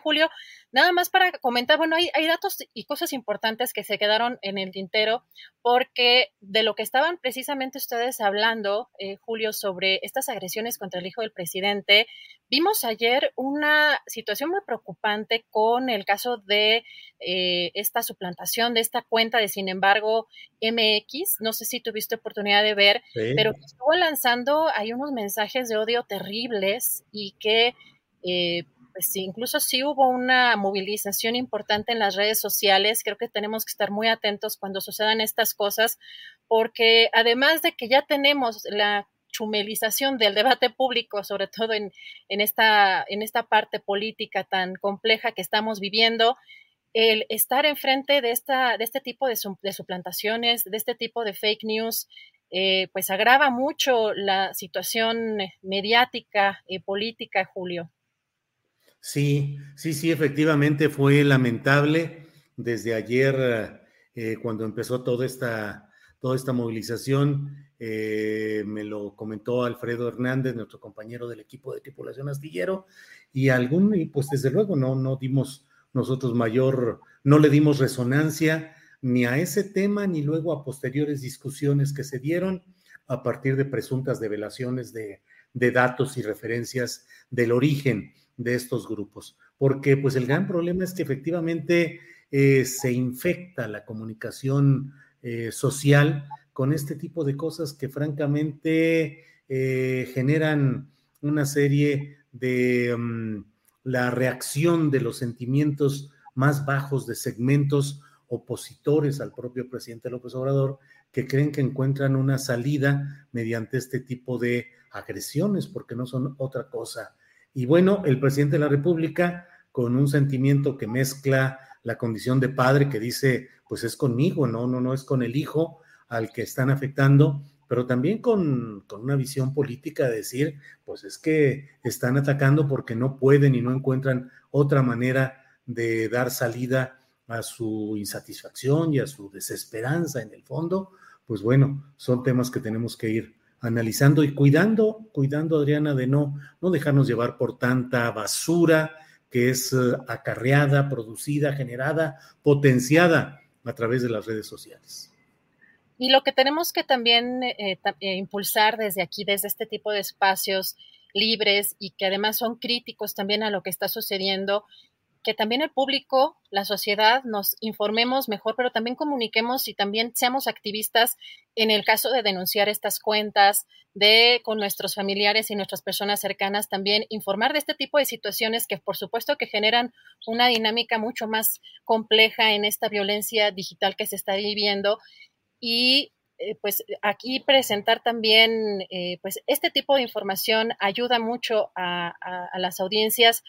Julio, nada más para comentar, bueno, hay, hay, datos y cosas importantes que se quedaron en el tintero, porque de lo que estaban precisamente ustedes hablando, eh, Julio, sobre estas agresiones contra el hijo del presidente, vimos ayer una situación muy preocupante con el caso de eh, esta suplantación de esta cuenta de, sin embargo, MX, no sé si tuviste oportunidad de ver, sí. pero estuvo lanzando, hay unos mensajes de odio terribles y que... Eh, sí, incluso sí hubo una movilización importante en las redes sociales. Creo que tenemos que estar muy atentos cuando sucedan estas cosas, porque además de que ya tenemos la chumelización del debate público, sobre todo en, en, esta, en esta parte política tan compleja que estamos viviendo, el estar enfrente de, esta, de este tipo de, su, de suplantaciones, de este tipo de fake news, eh, pues agrava mucho la situación mediática y política, Julio. Sí, sí, sí, efectivamente fue lamentable desde ayer eh, cuando empezó toda esta, toda esta movilización. Eh, me lo comentó Alfredo Hernández, nuestro compañero del equipo de tripulación astillero, y algún, y pues desde luego no, no dimos nosotros mayor, no le dimos resonancia ni a ese tema, ni luego a posteriores discusiones que se dieron a partir de presuntas develaciones de, de datos y referencias del origen de estos grupos, porque pues el gran problema es que efectivamente eh, se infecta la comunicación eh, social con este tipo de cosas que francamente eh, generan una serie de um, la reacción de los sentimientos más bajos de segmentos opositores al propio presidente López Obrador que creen que encuentran una salida mediante este tipo de agresiones, porque no son otra cosa y bueno, el presidente de la República, con un sentimiento que mezcla la condición de padre, que dice, pues es conmigo, no, no, no es con el hijo al que están afectando, pero también con, con una visión política de decir, pues es que están atacando porque no pueden y no encuentran otra manera de dar salida a su insatisfacción y a su desesperanza en el fondo, pues bueno, son temas que tenemos que ir analizando y cuidando, cuidando, Adriana, de no, no dejarnos llevar por tanta basura que es uh, acarreada, producida, generada, potenciada a través de las redes sociales. Y lo que tenemos que también eh, eh, impulsar desde aquí, desde este tipo de espacios libres y que además son críticos también a lo que está sucediendo, que también el público, la sociedad, nos informemos mejor, pero también comuniquemos y también seamos activistas en el caso de denunciar estas cuentas, de con nuestros familiares y nuestras personas cercanas también informar de este tipo de situaciones que por supuesto que generan una dinámica mucho más compleja en esta violencia digital que se está viviendo. Y eh, pues aquí presentar también eh, pues este tipo de información ayuda mucho a, las audiencias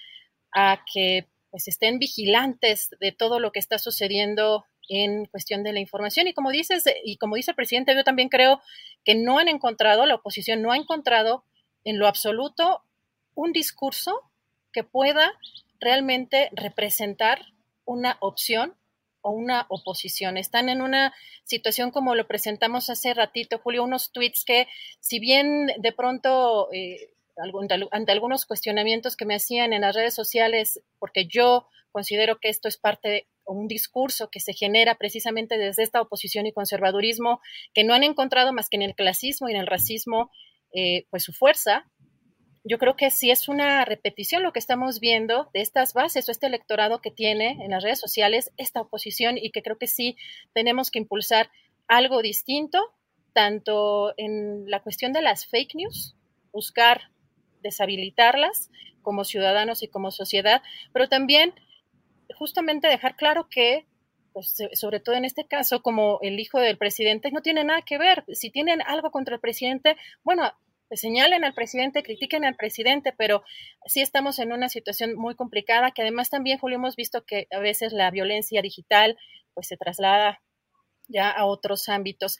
a que pues estén vigilantes de todo lo que está sucediendo en cuestión de la información. Y como dices, y como dice el presidente, yo también creo que no han encontrado, la oposición no ha encontrado en lo absoluto un discurso que pueda realmente representar una opción o una oposición. Están en una situación como lo presentamos hace ratito, Julio, unos tweets que si bien de pronto eh, ante algunos cuestionamientos que me hacían en las redes sociales, porque yo considero que esto es parte de un discurso que se genera precisamente desde esta oposición y conservadurismo que no han encontrado más que en el clasismo y en el racismo eh, pues su fuerza. Yo creo que sí es una repetición lo que estamos viendo de estas bases o este electorado que tiene en las redes sociales esta oposición y que creo que sí tenemos que impulsar algo distinto, tanto en la cuestión de las fake news, buscar deshabilitarlas como ciudadanos y como sociedad, pero también justamente dejar claro que, pues, sobre todo en este caso, como el hijo del presidente, no tiene nada que ver. Si tienen algo contra el presidente, bueno, pues señalen al presidente, critiquen al presidente, pero sí estamos en una situación muy complicada, que además también, Julio, hemos visto que a veces la violencia digital pues se traslada ya a otros ámbitos.